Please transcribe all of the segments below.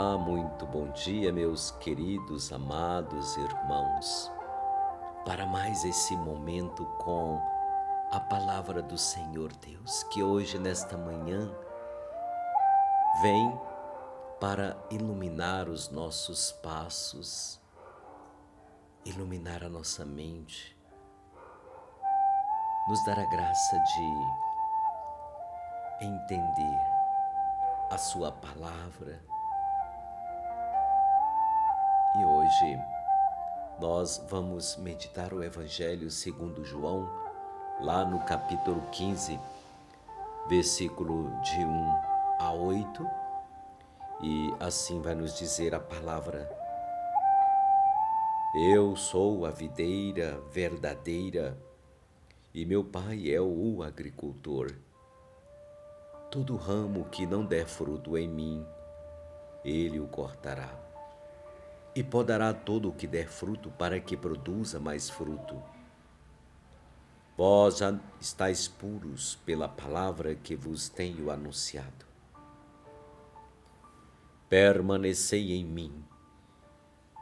Olá, muito bom dia, meus queridos, amados irmãos, para mais esse momento com a palavra do Senhor Deus, que hoje, nesta manhã, vem para iluminar os nossos passos, iluminar a nossa mente, nos dar a graça de entender a Sua palavra nós vamos meditar o Evangelho segundo João, lá no capítulo 15, versículo de 1 a 8, e assim vai nos dizer a palavra: Eu sou a videira verdadeira e meu pai é o agricultor. Todo ramo que não der fruto em mim, ele o cortará e podará todo o que der fruto para que produza mais fruto. Vós já estáis puros pela palavra que vos tenho anunciado. Permanecei em mim,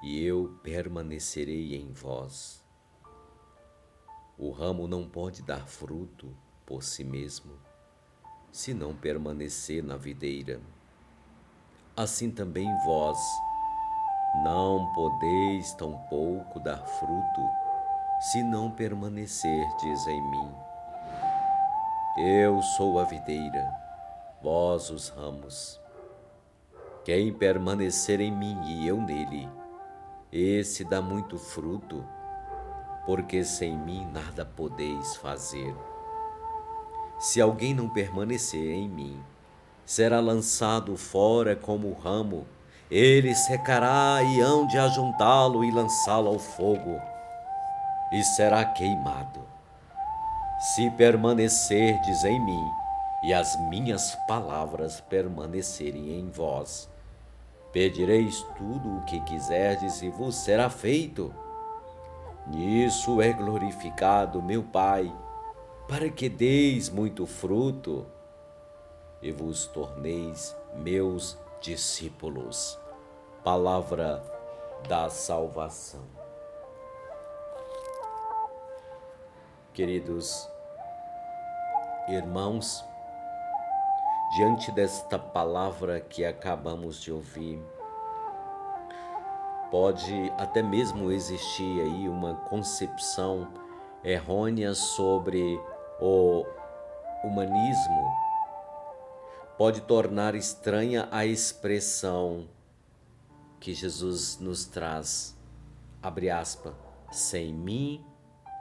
e eu permanecerei em vós. O ramo não pode dar fruto por si mesmo, se não permanecer na videira. Assim também vós, não podeis tampouco dar fruto, se não permanecerdes em mim. Eu sou a videira, vós os ramos. Quem permanecer em mim e eu nele, esse dá muito fruto, porque sem mim nada podeis fazer. Se alguém não permanecer em mim, será lançado fora como ramo ele secará e hão de ajuntá-lo e lançá-lo ao fogo, e será queimado. Se permanecerdes em mim, e as minhas palavras permanecerem em vós, pedireis tudo o que quiserdes e vos será feito. Nisso é glorificado meu Pai, para que deis muito fruto e vos torneis meus discípulos. Palavra da salvação. Queridos irmãos, diante desta palavra que acabamos de ouvir, pode até mesmo existir aí uma concepção errônea sobre o humanismo pode tornar estranha a expressão que Jesus nos traz. Abre aspas, sem mim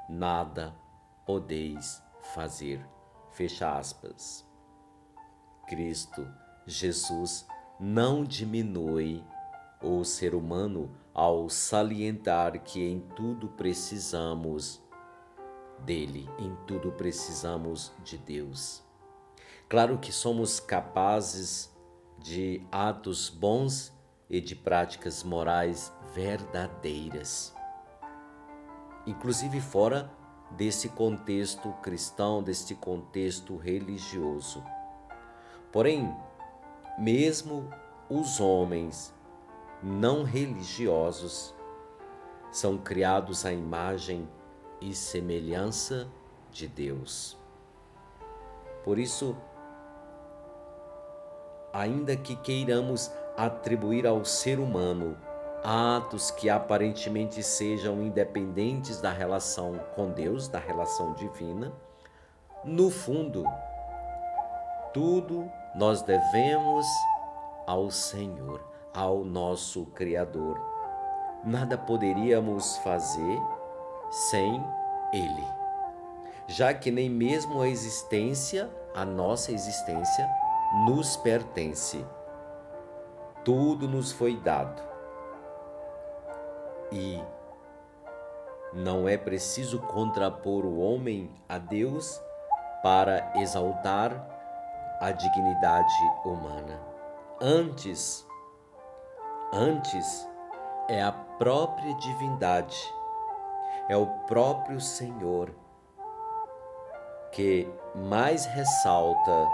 nada podeis fazer. Fecha aspas. Cristo, Jesus, não diminui o ser humano ao salientar que em tudo precisamos dele, em tudo precisamos de Deus. Claro que somos capazes de atos bons e de práticas morais verdadeiras. Inclusive fora desse contexto cristão, deste contexto religioso. Porém, mesmo os homens não religiosos são criados à imagem e semelhança de Deus. Por isso, ainda que queiramos atribuir ao ser humano atos que aparentemente sejam independentes da relação com Deus, da relação divina, no fundo, tudo nós devemos ao Senhor, ao nosso Criador. Nada poderíamos fazer sem Ele, já que nem mesmo a existência, a nossa existência, nos pertence. Tudo nos foi dado. E não é preciso contrapor o homem a Deus para exaltar a dignidade humana. Antes, antes é a própria divindade, é o próprio Senhor que mais ressalta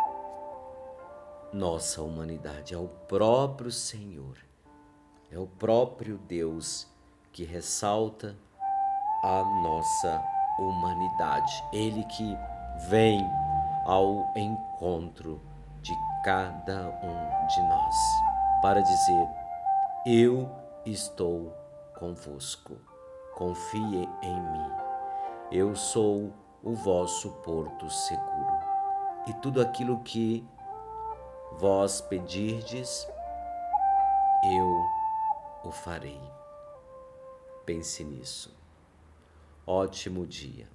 nossa humanidade, ao próprio Senhor É o próprio Deus que ressalta a nossa humanidade. Ele que vem ao encontro de cada um de nós para dizer: Eu estou convosco, confie em mim, eu sou o vosso porto seguro. E tudo aquilo que vós pedirdes, eu o farei. Pense nisso. Ótimo dia.